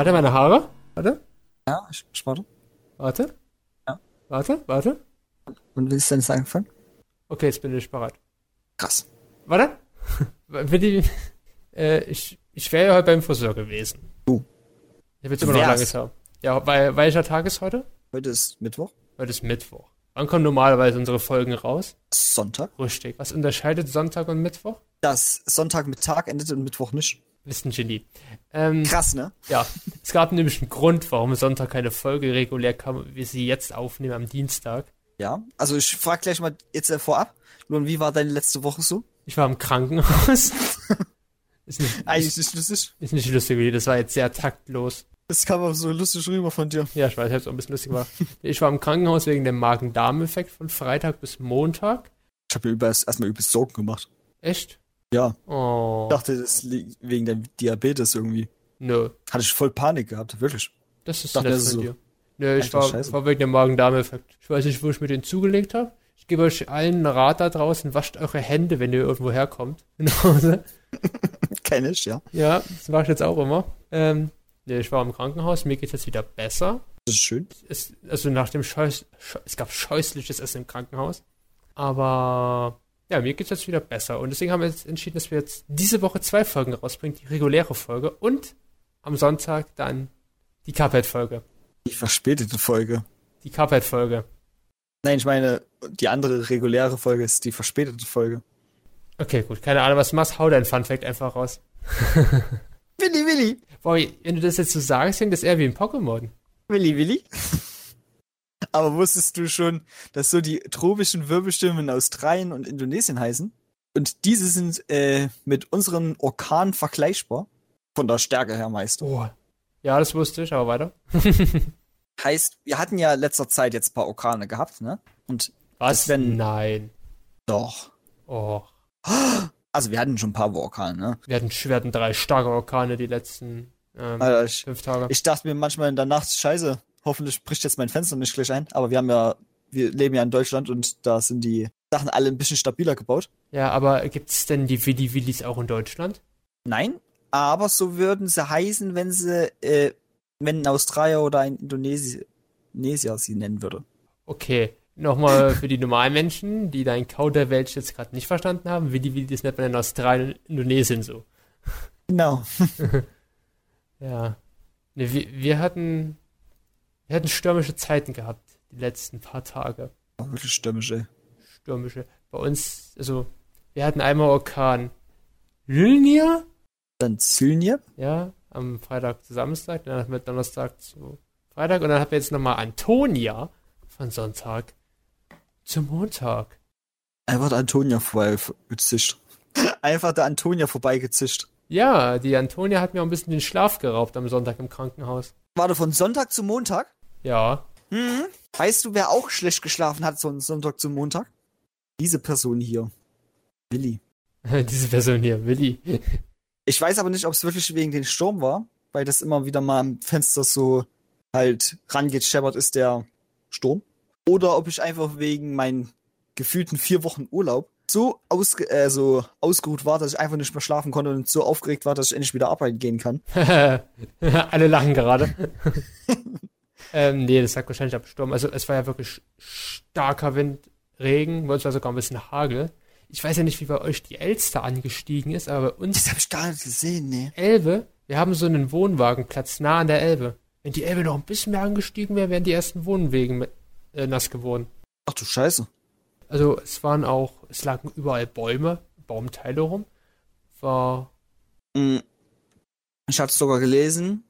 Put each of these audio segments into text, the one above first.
Warte, meine Haare? Warte, Ja, ich, ich warte. warte. Ja. Warte, warte. Und willst du denn sagen anfangen? Okay, jetzt bin ich bereit. Krass. Warte. Die, äh, ich, ich wäre ja heute beim Friseur gewesen. Du. Ich habe jetzt immer noch langes Haar. Ja, weil, welcher Tag ist heute? Heute ist Mittwoch. Heute ist Mittwoch. Wann kommen normalerweise unsere Folgen raus? Sonntag. Richtig. Was unterscheidet Sonntag und Mittwoch? Das Sonntag mit Tag endet und Mittwoch nicht. Ist ein Genie. Ähm, Krass, ne? ja, es gab nämlich einen Grund, warum Sonntag keine Folge regulär kam, wie sie jetzt aufnehmen am Dienstag. Ja. Also ich frage gleich mal jetzt äh, vorab. Luan, wie war deine letzte Woche so? Ich war im Krankenhaus. ist, nicht, Eigentlich nicht lustig. ist nicht lustig, das war jetzt sehr taktlos. Das kam aber so lustig rüber von dir. Ja, ich weiß, ich hab's auch ein bisschen lustig gemacht. Ich war im Krankenhaus wegen dem Magen-Darm-Effekt von Freitag bis Montag. Ich habe mir übelst, erstmal übelst Sorgen gemacht. Echt? Ja. Oh. Ich dachte, das liegt wegen deinem Diabetes irgendwie. Nö. Hatte ich voll Panik gehabt, wirklich. Das ist Dachte, nett von so. dir. Nö, ich war, war wegen dem Magen-Darm-Effekt. Ich weiß nicht, wo ich mir den zugelegt habe. Ich gebe euch allen einen Rat da draußen, wascht eure Hände, wenn ihr irgendwo herkommt. Nach Hause. Kenn ich, ja. Ja, das mache ich jetzt auch immer. Ähm, nee, ich war im Krankenhaus, mir geht's jetzt wieder besser. Das ist schön. Es, also nach dem Scheuß, Scheu- es gab scheußliches Essen im Krankenhaus. Aber ja, mir geht's jetzt wieder besser. Und deswegen haben wir jetzt entschieden, dass wir jetzt diese Woche zwei Folgen rausbringen, die reguläre Folge und am Sonntag dann die Cuphead-Folge. Die verspätete Folge. Die Cuphead-Folge. Nein, ich meine, die andere reguläre Folge ist die verspätete Folge. Okay, gut, keine Ahnung, was du machst, hau dein Fun-Fact einfach raus. Willi, Willi. Boah, wenn du das jetzt so sagst, klingt das eher wie ein Pokémon. Willi, Willi. Aber wusstest du schon, dass so die tropischen Wirbelstimmen in Australien und Indonesien heißen? Und diese sind äh, mit unseren Orkanen vergleichbar. Von der Stärke her meist. Oh. Ja, das wusste ich, aber weiter. Heißt, wir hatten ja letzter Zeit jetzt ein paar Orkane gehabt, ne? Und Was? wenn- Nein. doch. Oh. Also wir hatten schon ein paar Orkane, ne? Wir hatten, wir hatten drei starke Orkane die letzten ähm, Alter, ich, fünf Tage. ich dachte mir manchmal in der Nacht, scheiße, hoffentlich bricht jetzt mein Fenster nicht gleich ein. Aber wir haben ja, wir leben ja in Deutschland und da sind die Sachen alle ein bisschen stabiler gebaut. Ja, aber gibt's denn die Willi Willis auch in Deutschland? Nein, aber so würden sie heißen, wenn sie, äh, wenn ein Australier oder ein Indonesier, sie nennen würde. Okay, nochmal für die normalen Menschen, die dein Kauderwelsch jetzt gerade nicht verstanden haben. Willi Willis nennt man in Australien und Indonesien so. Genau. Ja. Ne, wir, wir hatten wir hatten stürmische Zeiten gehabt, die letzten paar Tage. Wirklich stürmisch, ey. Stürmische. Bei uns, also, wir hatten einmal Orkan Lilnia, Dann Zylnir. ja, am Freitag zu Samstag, dann hatten wir Donnerstag zu Freitag und dann hatten wir jetzt nochmal Antonia von Sonntag zu Montag. Einfach der Antonia vorbeigezischt. Einfach der Antonia vorbeigezischt. Ja, die Antonia hat mir auch ein bisschen den Schlaf geraubt am Sonntag im Krankenhaus. Warte, von Sonntag zu Montag? Ja. Mhm. Weißt du, wer auch schlecht geschlafen hat von Sonntag zu Montag? Diese Person hier. Willi. Diese Person hier, Willi. Ich weiß aber nicht, ob es wirklich wegen den Sturm war, weil das immer wieder mal am Fenster so halt rangescheppert ist, der Sturm. Oder ob ich einfach wegen meinen gefühlten vier Wochen Urlaub so, ausge äh, so ausgeruht war, dass ich einfach nicht mehr schlafen konnte und so aufgeregt war, dass ich endlich wieder arbeiten gehen kann. Alle lachen gerade. ähm, nee, das lag wahrscheinlich am Sturm. Also es war ja wirklich starker Wind, Regen, bei uns war sogar ein bisschen Hagel. Ich weiß ja nicht, wie bei euch die Elster angestiegen ist, aber bei uns Das habe ich gar nicht gesehen, nee. Elbe, wir haben so einen Wohnwagenplatz nah an der Elbe. Wenn die Elbe noch ein bisschen mehr angestiegen wäre, wären die ersten Wohnwegen mit, äh, nass geworden. Ach du Scheiße. Also es waren auch, es lagen überall Bäume, Baumteile rum. War, Mm. Ich hatte sogar gelesen,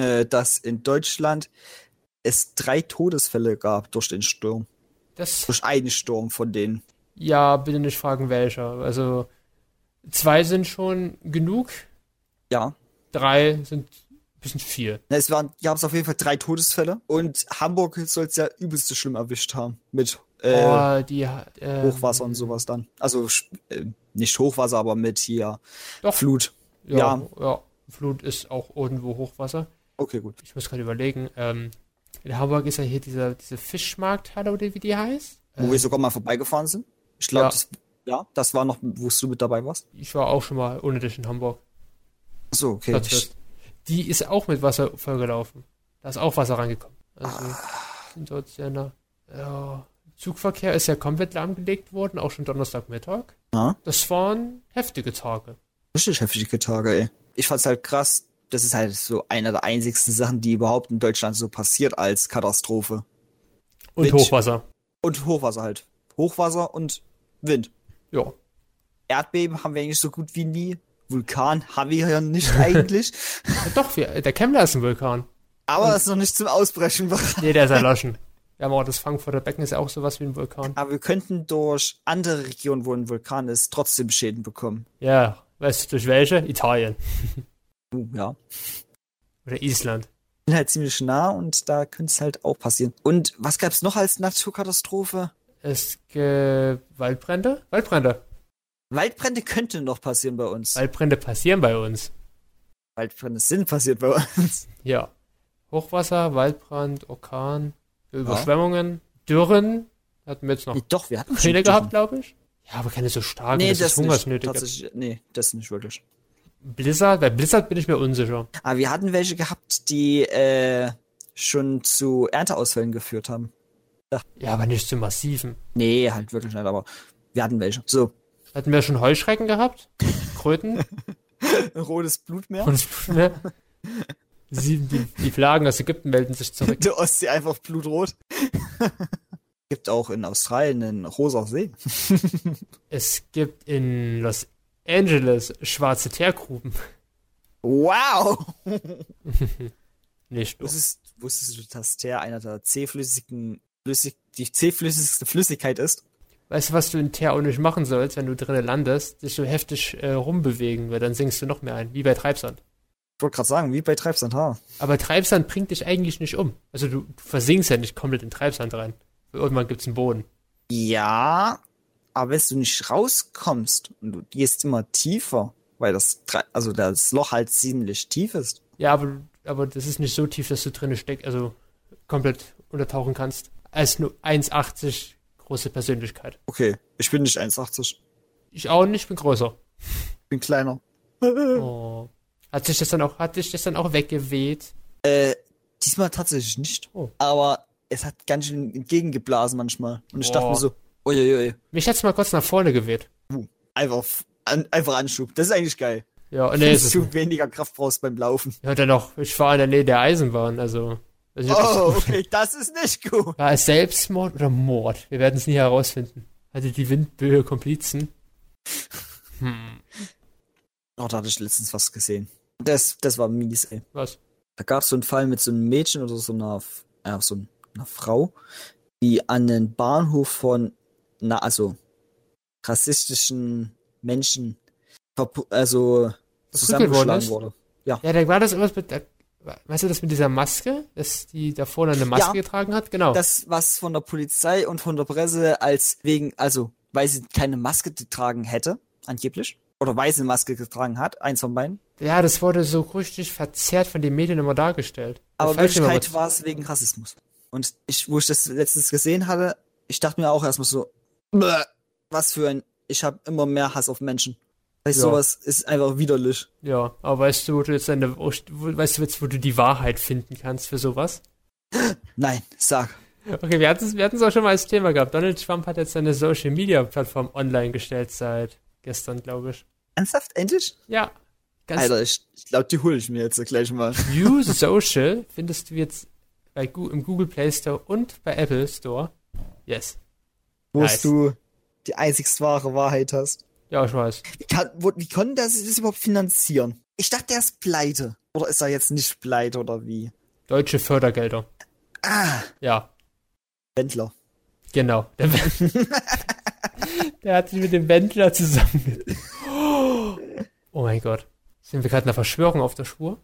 äh, dass in Deutschland es drei Todesfälle gab durch den Sturm. das Durch einen Sturm von denen. Ja, bitte nicht fragen, welcher. Also, zwei sind schon genug, Ja. drei sind ein bisschen viel. Es waren, gab es auf jeden Fall drei Todesfälle und Hamburg soll es ja übelste schlimm erwischt haben. Mit äh, oh, die. Ähm, Hochwasser und sowas dann. Also äh, nicht Hochwasser, aber mit hier Doch. Flut. Ja, Ja. ja. Flut ist auch irgendwo Hochwasser. Okay, gut. Ich muss gerade überlegen. Ähm, in Hamburg ist ja hier dieser, diese Fischmarkthalle oder wie die heißt. Wo Äh, wir sogar mal vorbeigefahren sind. Ich glaube, Ja. das, ja, das war noch, wo du mit dabei warst. ich war auch schon mal ohne dich in Hamburg. So, okay. Ich, die ist auch mit Wasser vollgelaufen. Da ist auch Wasser reingekommen. Also sind dort sehr nah. Ja, Zugverkehr ist ja komplett lahmgelegt worden, auch schon Donnerstagmittag. Ja. Das waren heftige Tage. Richtig heftige Tage, ey. Ich fand's halt krass. Das ist halt so einer der einzigsten Sachen, die überhaupt in Deutschland so passiert als Katastrophe. Und Wind. Hochwasser. Und Hochwasser halt. Hochwasser und Wind. Ja. Erdbeben haben wir eigentlich so gut wie nie. Vulkan haben wir ja nicht eigentlich. ja doch, wir, der Kemmler ist ein Vulkan. Aber es ist noch nicht zum Ausbrechen bereit. Nee, der ist erloschen. Haben auch das Frankfurter Becken, ist ja auch sowas wie ein Vulkan. Aber wir könnten durch andere Regionen, wo ein Vulkan ist, trotzdem Schäden bekommen. Ja, weißt du, durch welche? Italien. Ja. Oder Island. Bin halt ziemlich nah und da könnte es halt auch passieren. Und was gab's noch als Naturkatastrophe? Es gibt Waldbrände? Waldbrände. Waldbrände könnten noch passieren bei uns. Waldbrände passieren bei uns. Waldbrände sind passiert bei uns. Ja. Hochwasser, Waldbrand, Orkan, Überschwemmungen, Dürren. Hatten wir jetzt noch Nee, doch, wir hatten Dürren. gehabt, glaube ich. Ja, aber keine so starken. Nee, das es nicht. Hungersnöte nee, das nicht wirklich. Blizzard, bei Blizzard bin ich mir unsicher. Aber wir hatten welche gehabt, die äh, schon zu Ernteausfällen geführt haben. Ja, aber nicht zu massiven. Nee, halt wirklich nicht, aber wir hatten welche. So, Hatten wir schon Heuschrecken gehabt? Kröten? rotes Blutmeer. Und es- ne? Sieben, die, die Plagen aus Ägypten melden sich zurück. Der Ostsee einfach blutrot. Gibt auch in Australien einen rosa See. Es gibt in Los Angeles schwarze Teergruben. Wow! Nicht. Wusstest, wusstest du, dass Teer einer der zähflüssigen, flüssig, die zähflüssigste Flüssigkeit ist? Weißt du, was du in Teer auch nicht machen sollst, wenn du drinnen landest? Dich so heftig äh, rumbewegen, weil dann sinkst du noch mehr ein, wie bei Treibsand. Ich wollte gerade sagen, wie bei Treibsand H. Aber Treibsand bringt dich eigentlich nicht um. Also du, du versinkst ja nicht komplett in Treibsand rein. Irgendwann gibt's einen Boden. Ja, aber wenn du nicht rauskommst und du gehst immer tiefer, weil das, also das Loch halt ziemlich tief ist. Ja, aber, aber das ist nicht so tief, dass du drinnen steckst, also komplett untertauchen kannst. Als nur 1,80 große Persönlichkeit. Okay, ich bin nicht 1,80. Ich auch nicht, bin größer. Ich bin kleiner. Oh. Hat sich das dann auch, hat sich das dann auch weggeweht? Äh, diesmal tatsächlich nicht. Oh. Aber es hat ganz schön entgegengeblasen manchmal. Und ich dachte Oh. mir so, uiuiui, Mich hat's mal kurz nach vorne geweht. einfach, f- an, einfach Anschub. Das ist eigentlich geil. Ja, und nee, ist du weniger Kraft brauchst beim Laufen. Ja, dann noch, ich war in der Nähe der Eisenbahn, also. das- Oh, okay, das ist nicht gut. War es Selbstmord oder Mord? Wir werden es nie herausfinden. Hatte die Windböe Komplizen? Hm, Oh, da hatte ich letztens was gesehen. Das, das war mies, ey. was? Da gab es so einen Fall mit so einem Mädchen oder so einer, äh, so einer Frau, die an den Bahnhof von, na, also, rassistischen Menschen, also, zusammengeschlagen wurde. Ja, Ja, da war das irgendwas mit der, weißt du das mit dieser Maske, dass die da vorne eine Maske Ja. getragen hat? Genau. das, was von der Polizei und von der Presse als wegen, also, weil sie keine Maske getragen hätte, angeblich, oder weil sie eine Maske getragen hat, eins von beiden. ja, das wurde so richtig verzerrt von den Medien immer dargestellt. Aber in Wirklichkeit war es wegen Rassismus. Und ich, wo ich das letztens gesehen hatte, ich dachte mir auch erstmal so, "Bäh, was für ein, ich habe immer mehr Hass auf Menschen. Weil Ja. sowas ist einfach widerlich. Ja, aber weißt du, wo du jetzt deine, wo- weißt du jetzt, wo du die Wahrheit finden kannst für sowas? Nein, sag. Okay, wir hatten es wir hatten's auch schon mal als Thema gehabt. Donald Trump hat jetzt seine Social Media Plattform online gestellt seit gestern, glaube ich. Ernsthaft? Endlich? Ja. Ganz Alter, ich, ich glaube, die hole ich mir jetzt gleich mal. New Social findest du jetzt bei im Google Play Store und bei Apple Store. Yes. Wo Nice. du die einzigst wahre Wahrheit hast. Ja, ich weiß. Wie, kann, wo, wie konnten das, das überhaupt finanzieren? Ich dachte, der ist pleite. Oder ist er jetzt nicht pleite oder wie? Deutsche Fördergelder. Ah, Ja, Wendler. genau. Der, der hat sich mit dem Wendler zusammen. Oh mein Gott. Sind wir gerade einer Verschwörung auf der Spur?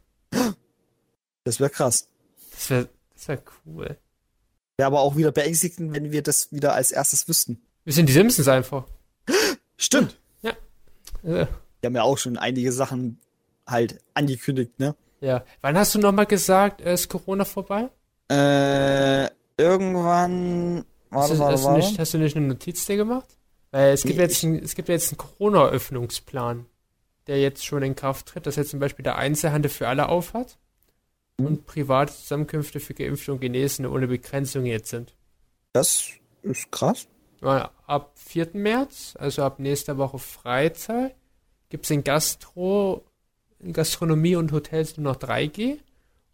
Das wäre krass. Das wäre das wär cool. Wäre aber auch wieder beängstigend, wenn wir das wieder als erstes wüssten. Wir sind die Simpsons einfach. Stimmt. Äh, Die haben ja auch schon einige Sachen halt angekündigt, ne? ja. Wann hast du nochmal gesagt, äh, ist Corona vorbei? Äh, irgendwann. Hast Warte, du, warte, hast, du nicht, hast du nicht eine Notiz dir gemacht? Weil es gibt Nee, jetzt, ein, es gibt jetzt einen Corona-Öffnungsplan. der jetzt schon in Kraft tritt, dass jetzt zum Beispiel der Einzelhandel für alle aufhat. Und private Zusammenkünfte für Geimpfte und Genesene ohne Begrenzung jetzt sind. Das ist krass. Ab 4. März, also ab nächster Woche Freitag, gibt es in Gastro, in Gastronomie und Hotels nur noch 3G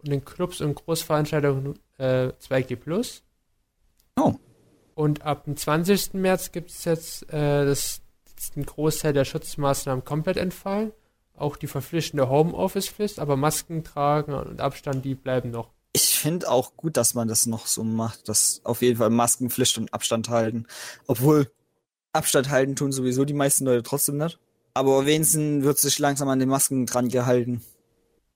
und in Clubs und Großveranstaltungen äh, 2G plus. Oh. Und ab dem 20. März gibt es jetzt, äh, das, ist ein Großteil der Schutzmaßnahmen komplett entfallen. Auch die verpflichtende Homeoffice-Pflicht, aber Masken tragen und Abstand, die bleiben noch. Ich finde auch gut, dass man das noch so macht, dass auf jeden Fall Maskenpflicht und Abstand halten. Obwohl Abstand halten tun sowieso die meisten Leute trotzdem nicht. Aber wenigstens wird sich langsam an den Masken dran gehalten.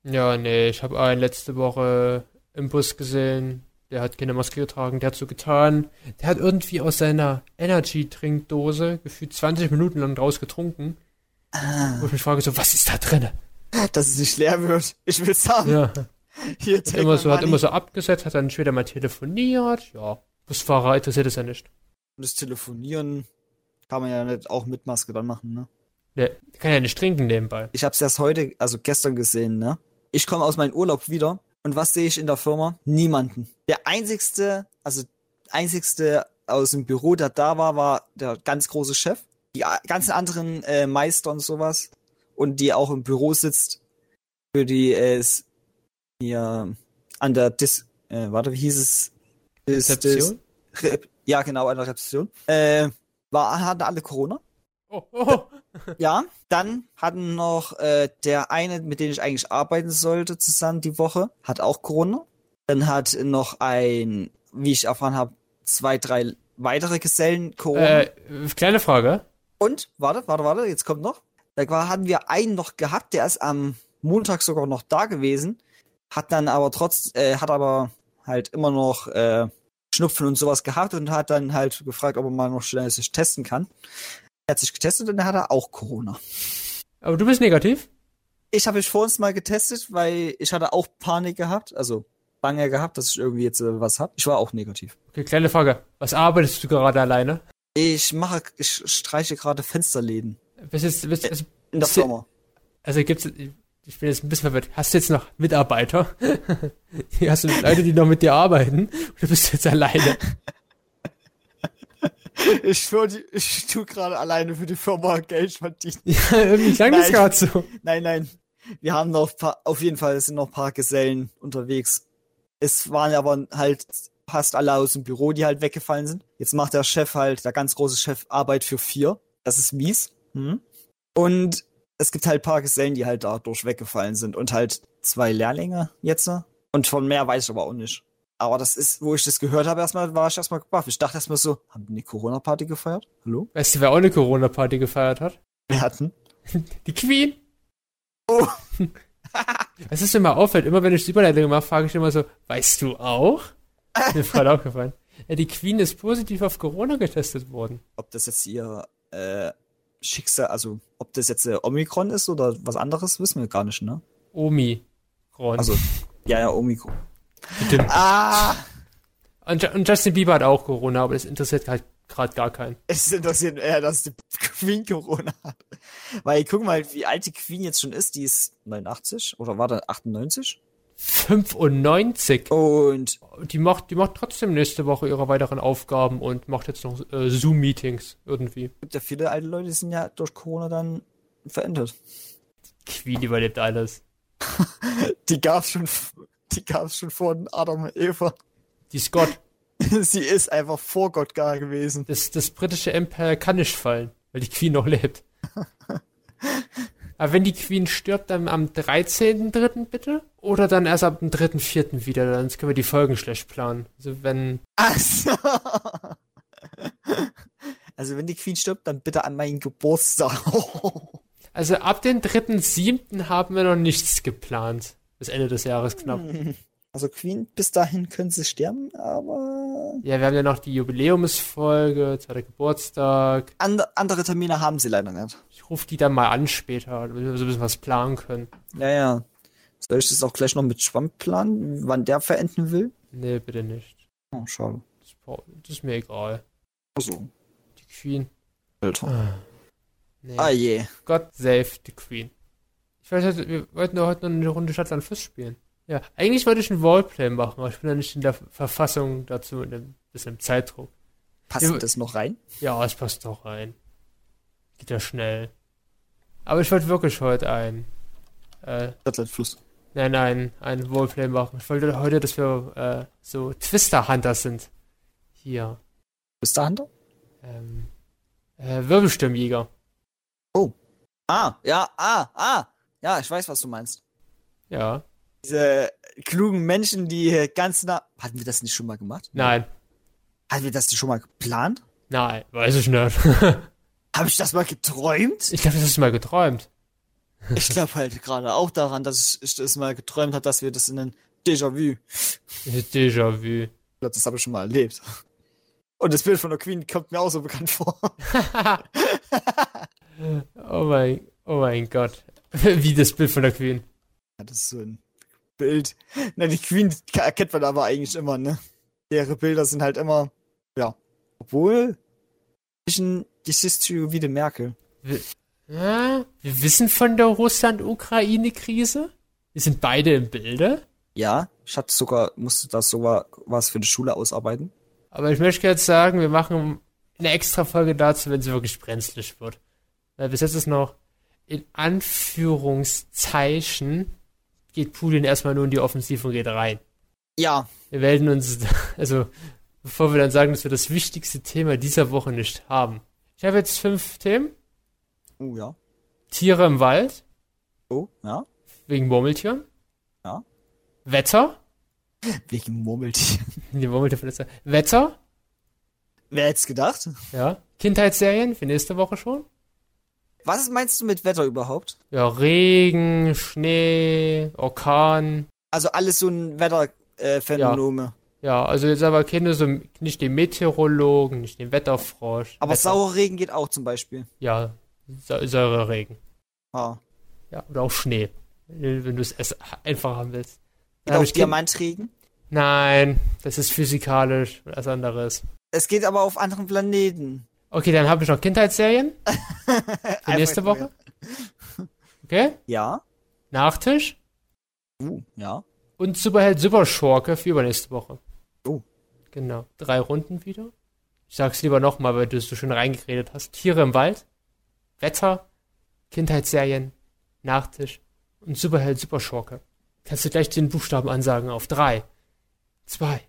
Ja, nee, ich habe einen letzte Woche im Bus gesehen, der hat keine Maske getragen, der hat so getan, der hat irgendwie aus seiner Energy-Trinkdose gefühlt 20 Minuten lang draus getrunken. Wo ich mich frage, so, was ist da drin? Dass es nicht leer wird. Ich will's haben. Ja, Hier, hat immer so, hat immer so abgesetzt, hat dann später mal telefoniert, ja. Busfahrer interessiert es ja nicht. Und das Telefonieren kann man ja nicht auch mit Maske dann machen, ne? Der kann ja nicht trinken nebenbei. Ich hab's erst heute, also gestern gesehen, ne? Ich komme aus meinem Urlaub wieder und was sehe ich in der Firma? Niemanden. Der einzigste, also einzigste aus dem Büro, der da war, war der ganz große Chef. Die ganzen anderen äh, Meister und sowas und die auch im Büro sitzt für die äh, s- hier an der Dis, äh, warte, wie hieß es? Dis- Rezeption? Dis- Rep ja, genau, an der Rezeption. Äh, war, hatten alle Corona. Oh, oh, Ja, dann hatten noch äh, der eine, mit dem ich eigentlich arbeiten sollte, zusammen die Woche, hat auch Corona. Dann hat noch ein, wie ich erfahren habe, zwei, drei weitere Gesellen Corona. äh, kleine Frage. Und, warte, warte, warte, jetzt kommt noch. Da war, hatten wir einen noch gehabt, der ist am Montag sogar noch da gewesen, hat dann aber trotz, äh, hat aber halt immer noch äh, Schnupfen und sowas gehabt und hat dann halt gefragt, ob er mal noch schnell sich testen kann. Er hat sich getestet und dann hat er auch Corona. Aber du bist negativ? Ich habe mich vor uns mal getestet, weil ich hatte auch Panik gehabt, also Bange gehabt, dass ich irgendwie jetzt äh, was hab. Ich war auch negativ. Okay, kleine Frage. Was arbeitest du gerade alleine? Ich mache, ich streiche gerade Fensterläden Bist jetzt, bist, also, in der Firma. also gibt's, ich bin jetzt ein bisschen verwirrt. Hast du jetzt noch Mitarbeiter? Hast du Leute, die noch mit dir arbeiten? Oder bist du jetzt alleine? Ich, würde, ich tue gerade alleine für die Firma Geld verdienen. Ja, irgendwie klang das Nein. gerade so. Nein, nein. Wir haben noch paar, auf jeden Fall sind noch ein paar Gesellen unterwegs. Es waren aber halt fast alle aus dem Büro, die halt weggefallen sind. Jetzt macht der Chef halt, der ganz große Chef, Arbeit für vier. Das ist mies. Hm. Und es gibt halt ein paar Gesellen, die halt dadurch weggefallen sind. Und halt zwei Lehrlinge jetzt. Und von mehr weiß ich aber auch nicht. Aber das ist, wo ich das gehört habe, erstmal war ich erstmal gebaff. Ich dachte erstmal so, haben die eine Corona-Party gefeiert? Hallo? Weißt du, wer auch eine Corona-Party gefeiert hat? Wir hatten. Die Queen. Oh. Es ist mir mal auffällt, immer wenn ich die Überleitung mache, frage ich immer so, weißt du auch? Mir voll aufgefallen. Ja, die Queen ist positiv auf Corona getestet worden. ob das jetzt ihr äh, Schicksal, also ob das jetzt äh, Omikron ist oder was anderes, wissen wir gar nicht, ne? Omi. Ron. Also, ja, ja, Omikron. Bitte. Ah! Und, und Justin Bieber hat auch Corona, aber das interessiert halt gerade gar keinen. Es interessiert eher, dass die Queen Corona hat. Weil, guck mal, wie alt die Queen jetzt schon ist. Die ist 89 oder war da 98? 95. Und Die macht, die macht trotzdem nächste Woche ihre weiteren Aufgaben und macht jetzt noch äh, Zoom-Meetings irgendwie. gibt ja viele alte Leute, die sind ja durch Corona dann verändert. Queen überlebt alles. Die gab's schon, die gab's schon vor Adam und Eva. Die Scott. Sie ist einfach vor Gott gar gewesen. Das, das britische Empire kann nicht fallen, weil die Queen noch lebt. Aber wenn die Queen stirbt, dann am 13.3. bitte? Oder dann erst ab dem 3.4. wieder, dann können wir die Folgen schlecht planen. Also wenn, Ach so. Also wenn die Queen stirbt, dann bitte an meinen Geburtstag. also ab dem 3.7. haben wir noch nichts geplant. Bis Ende des Jahres knapp. Also Queen, bis dahin können sie sterben, aber Ja, wir haben ja noch die Jubiläumsfolge, zweiter Geburtstag. and andere Termine haben sie leider nicht. Ich rufe die dann mal an später, damit wir so ein bisschen was planen können. Ja, ja. Soll ich das auch gleich noch mit Schwamm planen, wann der verenden will? Nee, bitte nicht. Oh, schade. Das, das ist mir egal. Also, Die Queen. Alter. Ah. Nee. Ah je. God save the Queen. Ich weiß halt, wir wollten doch heute noch eine Runde Stadtland Fluss spielen. Ja, eigentlich wollte ich ein Roleplay machen, aber ich bin ja nicht in der Verfassung dazu, in dem, bisschen im Zeitdruck. Passt Ja, das noch rein? Ja, es passt doch rein. Geht ja schnell. Aber ich wollte wirklich heute ein, äh, Stadtland Fluss. nein, nein, ein Roleplay machen. Ich wollte heute, dass wir, äh, so Twister-Hunter sind. Hier. Du Hunter? Ähm, äh, Wirbelsturmjäger. Ah, ja, ah, ah. Ja, ich weiß, was du meinst. Ja. Diese klugen Menschen, die ganz nah. Hatten wir das nicht schon mal gemacht? Nein. Hatten wir das nicht schon mal geplant? Nein, weiß ich nicht. Habe ich das mal geträumt? ich glaube, das hast du mal geträumt. Ich glaube halt gerade auch daran, dass ich das mal geträumt habe, dass wir das in einem Déjà-vu. Déjà-vu. Ich glaube, das habe ich schon mal erlebt. Und das Bild von der Queen kommt mir auch so bekannt vor. oh mein, oh mein Gott. Wie das Bild von der Queen. Ja, das ist so ein Bild. Na, die Queen erkennt man aber eigentlich immer, ne? Ihre Bilder sind halt immer, ja. Obwohl, bisschen Geschichte wie die Merkel. Wir, ja, wir wissen von der Russland-Ukraine-Krise. Wir sind beide im Bilde. Ja, ich hatte sogar, musste das sogar was für die Schule ausarbeiten. Aber ich möchte jetzt sagen, wir machen eine extra Folge dazu, wenn es wirklich brenzlig wird. Weil bis jetzt ist noch in Anführungszeichen geht Putin erstmal nur in die Offensive und geht rein. Ja, Wir werden uns, also bevor wir dann sagen, dass wir das wichtigste Thema dieser Woche nicht haben. Ich habe jetzt fünf Themen. oh ja. Tiere im Wald, Oh, ja. wegen Murmeltieren. Ja. Wetter. Wegen Murmeltier. Die Murmeltier von letzter- Wetter. Wer hätte gedacht? Ja. Kindheitsserien für nächste Woche schon. Was meinst du mit Wetter überhaupt? Ja, Regen, Schnee, Orkan. Also alles so ein Wetterphänomene. Äh, Phänomene. Ja, also jetzt aber keine so, nicht den Meteorologen, nicht den Wetterfrosch. Aber Wetter, saurer Regen geht auch zum Beispiel. Ja, Sa- Säureregen. Ah. Ja, oder auch Schnee. Wenn du es einfach haben willst. Geht auch Diamantregen. Nein, das ist physikalisch, was anderes. Es geht aber auf anderen Planeten. Okay, dann habe ich noch Kindheitsserien für nächste Woche. Okay? Ja. Nachtisch Uh, ja. und Superheld Superschurke für übernächste Woche. Oh. Genau. Drei Runden wieder. Ich sag's lieber nochmal, weil du es so schön reingeredet hast. Tiere im Wald, Wetter, Kindheitsserien, Nachtisch und Superheld Superschurke. Kannst du gleich den Buchstaben ansagen auf drei, zwei,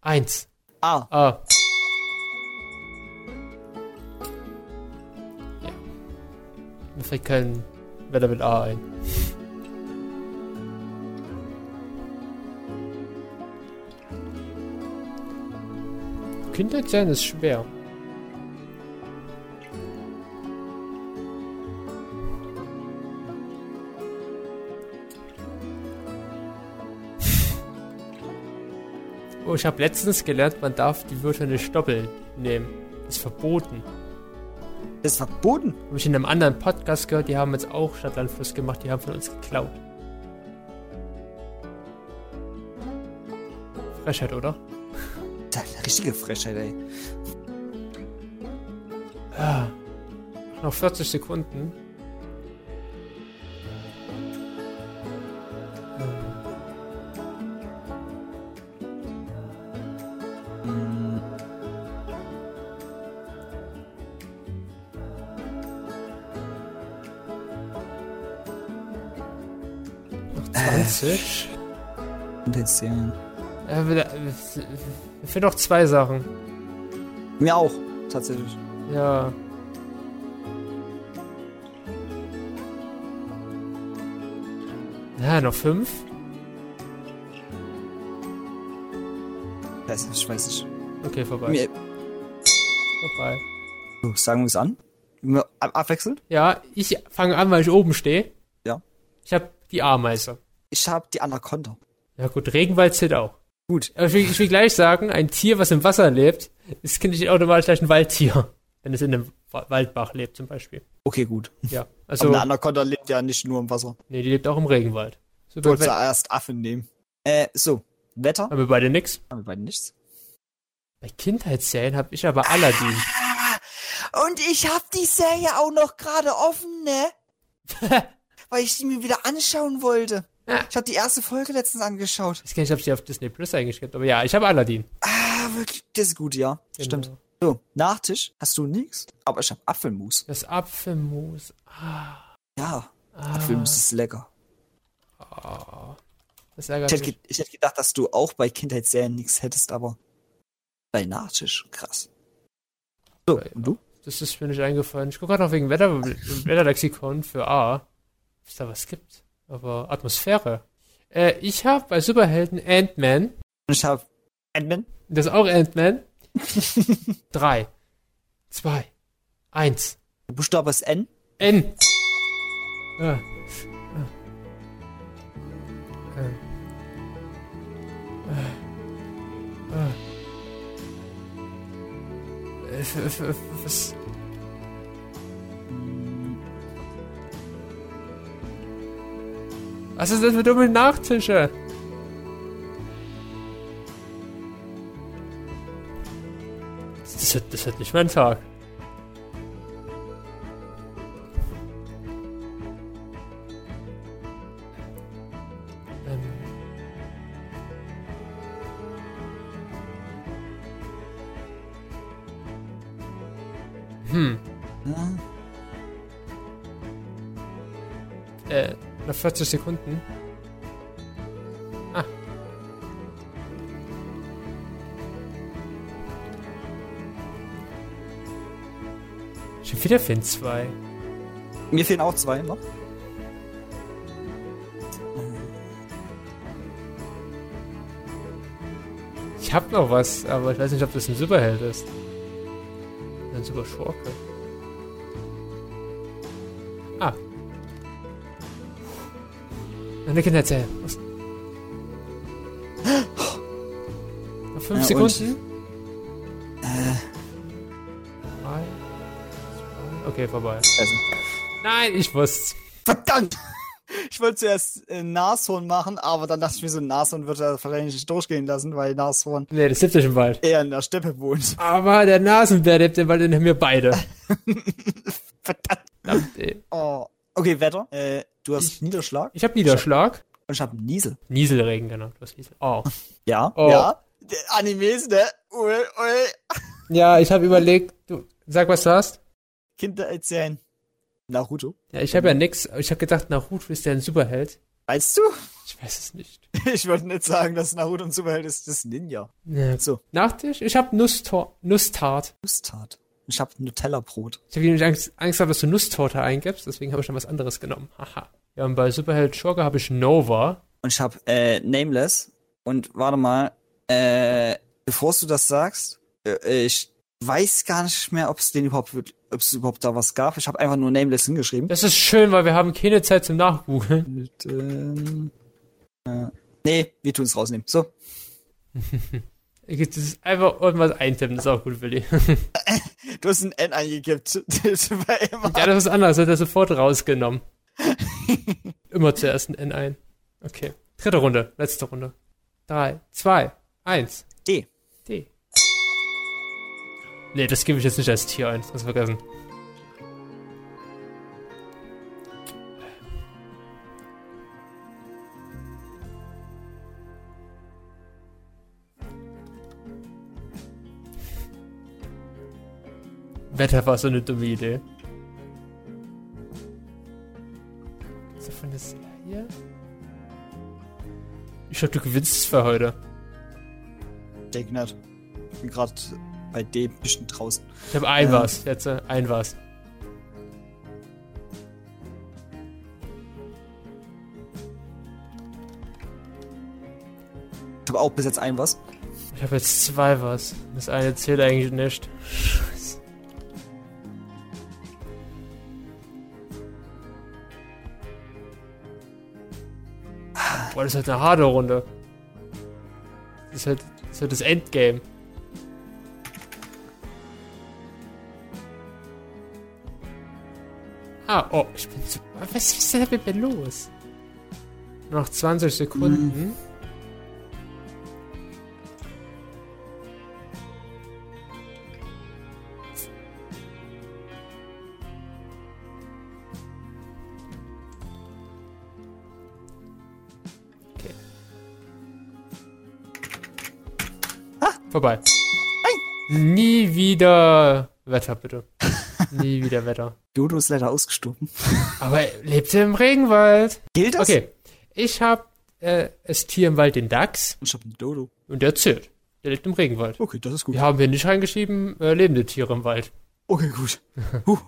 eins. Ah. Ah. Mir fällt kein Wetter mit A ein. Kindheit sein ist schwer. Oh, ich habe letztens gelernt, man darf die Wörter nicht doppelt nehmen. ist verboten. Das ist verboten. Habe ich in einem anderen Podcast gehört, die haben jetzt auch Stadtlandfluss gemacht, die haben von uns geklaut. Frechheit, oder? Das ist eine richtige Frechheit, ey. Ah. Noch 40 Sekunden. 20. und jetzt sehen. Äh, wir, wir fehlen noch zwei Sachen. Mir auch, tatsächlich. Ja. Ja, noch fünf. Weiß Ich weiß nicht. Okay, vorbei. Mir, vorbei. so, sagen wir es an. Abwechselnd. Ja, ich fange an, weil ich oben stehe. Ja. Ich habe die Ameise. Ich habe die Anaconda. Ja gut, Regenwald zählt auch. Gut. Aber ich will, ich will gleich sagen, ein Tier, was im Wasser lebt, ist nicht automatisch gleich ein Waldtier. Wenn es in einem Wa- Waldbach lebt zum Beispiel. Okay, gut. Ja, Aber also, eine Anaconda lebt ja nicht nur im Wasser. nee, die lebt auch im Regenwald. Ich Super, wollte wenn, zuerst Affen nehmen. Äh, so. Wetter? haben wir beide nix. Haben wir beide nichts. Bei Kindheitsserien habe ich aber Aladdin. Und ich hab die Serie auch noch gerade offen, ne? weil ich die mir wieder anschauen wollte. Ja. Ich habe die erste Folge letztens angeschaut. Ich weiß gar nicht, ob es die auf Disney Plus gibt, aber ja, ich habe Aladdin. Ah, wirklich, das ist gut, ja. Genau. Stimmt. So, Nachtisch hast du nix, aber ich habe Apfelmus. Das Apfelmus. Ah, Ja, ah, Apfelmus ist lecker. ah. Das Ich ärgert hätte, mich. ge- ich hätte gedacht, dass du auch bei Kindheitsserien nichts hättest, aber bei Nachtisch, krass. So, Bei- und du? Das ist mir nicht eingefallen. Ich gucke gerade noch wegen Wetter, Wetterlexikon für A, ob es da was gibt. Aber Atmosphäre. Äh, ich habe bei Superhelden Ant-Man. Und ich habe Ant-Man. Das ist auch Ant-Man. Drei, zwei, eins. Der Buchstabe ist N. N. Ah. Ah. Ah. Ah. Äh, Was? Was ist das für dumme Nachtische? Das wird, das wird nicht mein Tag. 40 Sekunden. Ah. Schon wieder Finn 2. Mir fehlen auch zwei noch. Ich hab noch was, aber ich weiß nicht, ob das ein Superheld ist. Ein Super Meine Kinder erzählen. Was? Noch fünf Ja, und? Sekunden. Äh, Drei, zwei. Okay, vorbei. also. Nein, ich wusste. Verdammt! Ich wollte zuerst äh, Nashorn machen, aber dann dachte ich mir so, Nashorn wird er wahrscheinlich nicht durchgehen lassen, weil Nashorn Nee, das lebt ja schon bald. eher in der Steppe wohnt. Aber der Nasenbär lebt ja bald in mir beide. Verdammt. Verdammt, ey. Oh. Okay, Wetter. Äh, du hast Ich- Niederschlag Ich hab Niederschlag. und ich habe Niesel. Nieselregen, genau. Du hast Niesel. Oh. Ja. Oh. Ja. Der Animes, ne? Ui, ui. Ja, ich habe überlegt, du, sag, was du hast. Kinder erzählen. Naruto. Ja, ich habe ja nix. Ich habe gedacht, Naruto ist ja ein Superheld. Weißt du? Ich weiß es nicht. Ich wollte nicht sagen, dass Naruto ein Superheld ist. Das ist Ninja. Ja. So. Nachtisch? Ich habe Nusstart. Nusstart. Ich habe Nutella-Brot. Ich habe nämlich Angst, Angst gehabt, dass du Nusstorte eingibst, deswegen habe ich schon was anderes genommen. Haha. Ja, und bei Superheld Schurke habe ich Nova. Und ich habe äh, Nameless. Und warte mal, äh, bevor du das sagst, äh, ich weiß gar nicht mehr, ob es den überhaupt, ob es überhaupt da was gab. Ich habe einfach nur Nameless hingeschrieben. Das ist schön, weil wir haben keine Zeit zum Nachgoogeln. Mit, ähm, äh, nee, wir tun es rausnehmen. So. Das ist einfach irgendwas eintippen, das ist auch gut, Willi. Du hast ein N eingegeben. Das. Ja, das ist anders, hat er sofort rausgenommen. Immer zuerst ein N ein. Okay. Dritte Runde, letzte Runde. Drei, zwei, eins. D. D. Nee, das gebe ich jetzt nicht als Tier ein, das kannst du vergessen. Wetter war so eine dumme Idee. Ist das von der Serie? Ich glaube, du gewinnst es für heute. Denk nicht. Ich bin gerade bei D ein bisschen draußen. Ich habe ein Ähm. was, jetzt äh, ein was. Ich habe auch bis jetzt ein was. Ich habe jetzt zwei was. Das eine zählt eigentlich nicht. Boah, das ist halt eine harte Runde. Das ist halt das, ist halt das Endgame. Ah, oh, ich bin zu. Was, ist denn mit mir los? Noch 20 Sekunden. Vorbei. Nie wieder Wetter, bitte. Nie wieder Wetter. Dodo ist leider ausgestorben. Aber er lebte im Regenwald. Gilt das? Okay, ich habe äh, das Tier im Wald, den Dachs, Ich hab einen Dodo. und der zählt. Der lebt im Regenwald. Okay, das ist gut. Wir haben hier nicht reingeschrieben, äh, lebende Tiere im Wald. Okay, gut. Huh.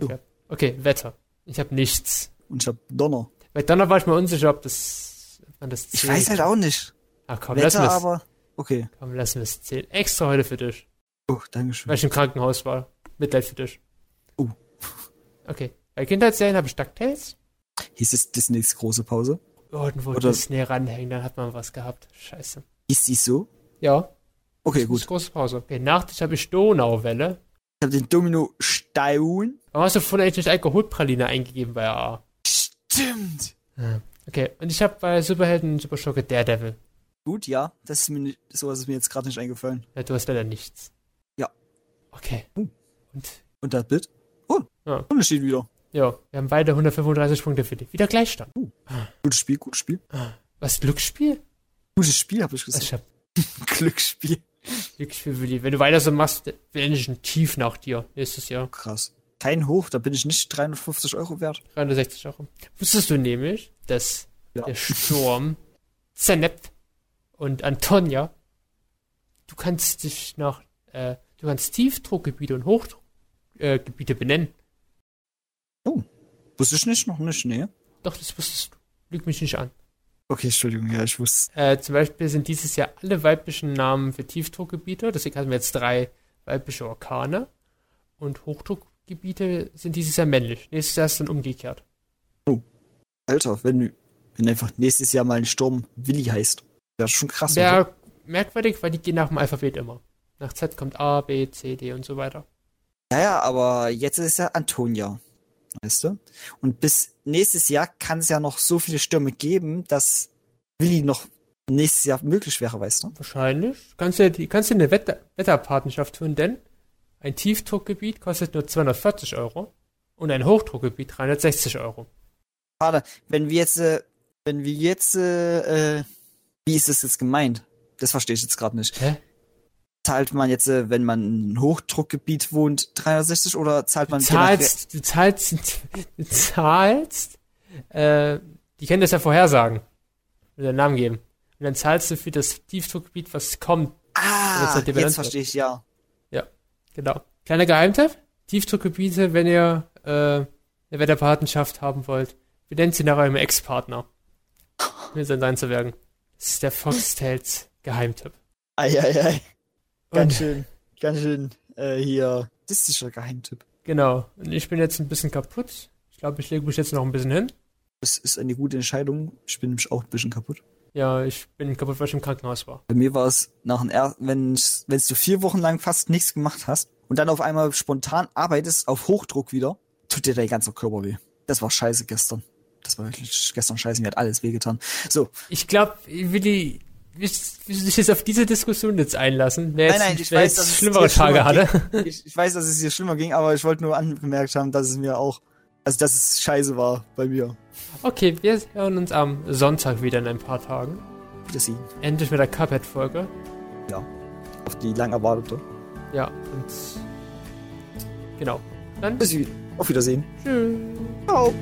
Okay, okay Wetter. Ich habe nichts. Und ich hab Donner. Bei Donner war ich mir unsicher, ob das, ob man das Ich zählt. weiß halt auch nicht. Ah, komm, Wetter, es. aber. Okay. Komm, lassen wir es zählen. Extra heute für dich. Oh, Dankeschön. Weil ich im Krankenhaus war. Mitleid für dich. Oh. Okay. Bei Kindheitsserien habe ich DuckTales. Hieß es Disneys große Pause? Irgendwo Oder- Disney ranhängen, dann hat man was gehabt. Scheiße. Hieß die so? Ja. Okay, das gut. ist große Pause. Okay, Nachtisch habe ich Donauwelle. Ich hab den Domino Stein. Warum hast du vorhin eigentlich nicht Alkoholpraline eingegeben bei AA? Stimmt. Okay, und ich habe bei Superhelden Superschurke Daredevil. Gut, ja. Das ist mir nicht, sowas ist mir jetzt gerade nicht eingefallen. Ja, du hast leider nichts. Ja. Okay. Uh. Und Und das Bild? Oh, Ja. Unterschied wieder. ja, wir haben beide 135 Punkte für dich. Wieder Gleichstand. Gutes Spiel, gutes Spiel. Was, Glücksspiel? Gutes Spiel, habe ich Was, gesagt. ich hab Glücksspiel. Glücksspiel, Willi. Wenn du weiter so machst, bin ich ein Tief nach dir nächstes Jahr. Krass. Kein Hoch, da bin ich nicht 350 Euro wert. 360 Euro. Wusstest du nämlich, dass Ja. der Sturm, Zenep und Antonia, du kannst dich nach, äh, du kannst Tiefdruckgebiete und Hochdruckgebiete äh, benennen. Wusste ich nicht, noch nicht, nee. Doch, das wusstest du. Lüg mich nicht an. Okay, Entschuldigung, ja, ich wusste. Äh, zum Beispiel sind dieses Jahr alle weiblichen Namen für Tiefdruckgebiete, deswegen haben wir jetzt drei weibliche Orkane. Und Hochdruckgebiete sind dieses Jahr männlich. Nächstes Jahr ist dann umgekehrt. Alter, wenn, wenn einfach nächstes Jahr mal ein Sturm Willi heißt. Wäre schon krass, oder? Wäre merkwürdig, weil die gehen nach dem Alphabet immer. Nach Z kommt A, B, C, D und so weiter. Ja, ja, aber jetzt ist ja Antonia. Weißt du? Und bis nächstes Jahr kann es ja noch so viele Stürme geben, dass Willi noch nächstes Jahr möglich wäre, weißt du? Wahrscheinlich. Kannst du, kannst du eine Wetter, Wetterpartnerschaft tun, denn ein Tiefdruckgebiet kostet nur 240 Euro und ein Hochdruckgebiet 360 Euro. Schade, wenn wir jetzt, äh, wenn wir jetzt, äh, äh, wie ist das jetzt gemeint? Das verstehe ich jetzt gerade nicht. Hä? Zahlt man jetzt, äh, wenn man in einem Hochdruckgebiet wohnt, 360 oder zahlt man Du zahlst, du zahlst, du zahlst, äh, die können das ja vorhersagen. Oder einen Namen geben. Und dann zahlst du für das Tiefdruckgebiet, was kommt. Ah, die jetzt verstehe ich, ja. Genau. Kleiner Geheimtipp. Tiefdruckgebiete, wenn ihr äh, eine Wetterpartnerschaft haben wollt, benennt sie nach eurem Ex-Partner. Um sein zu werden. Das ist der Foxtails Geheimtipp. Eieiei. Ganz Und, schön, ganz schön, äh, hier. Das ist sicher Geheimtipp. genau. Und ich bin jetzt ein bisschen kaputt. Ich glaube, ich lege mich jetzt noch ein bisschen hin. Das ist eine gute Entscheidung. Ich bin nämlich auch ein bisschen kaputt. Ja, ich bin kaputt, weil ich im Krankenhaus war. Bei mir war es nach dem er wenn wenn du vier Wochen lang fast nichts gemacht hast und dann auf einmal spontan arbeitest auf Hochdruck wieder, tut dir der ganze Körper weh. Das war scheiße gestern. Das war wirklich gestern scheiße. Mir hat alles wehgetan. So, Ich glaube, Willi, willst willst du dich jetzt auf diese Diskussion jetzt einlassen? Wer Nein, jetzt, nein, ich wer weiß, jetzt dass es schlimmere dir schlimmer Tage hatte. ich, ich weiß, dass es dir schlimmer ging, aber ich wollte nur angemerkt haben, dass es mir auch, also dass es scheiße war bei mir. Okay, wir hören uns am Sonntag wieder in ein paar Tagen. Wiedersehen. Endlich mit der Cuphead-Folge. Auf die lang erwartete. Ja, und genau. Dann Bis auf Wiedersehen. tschüss. Ciao.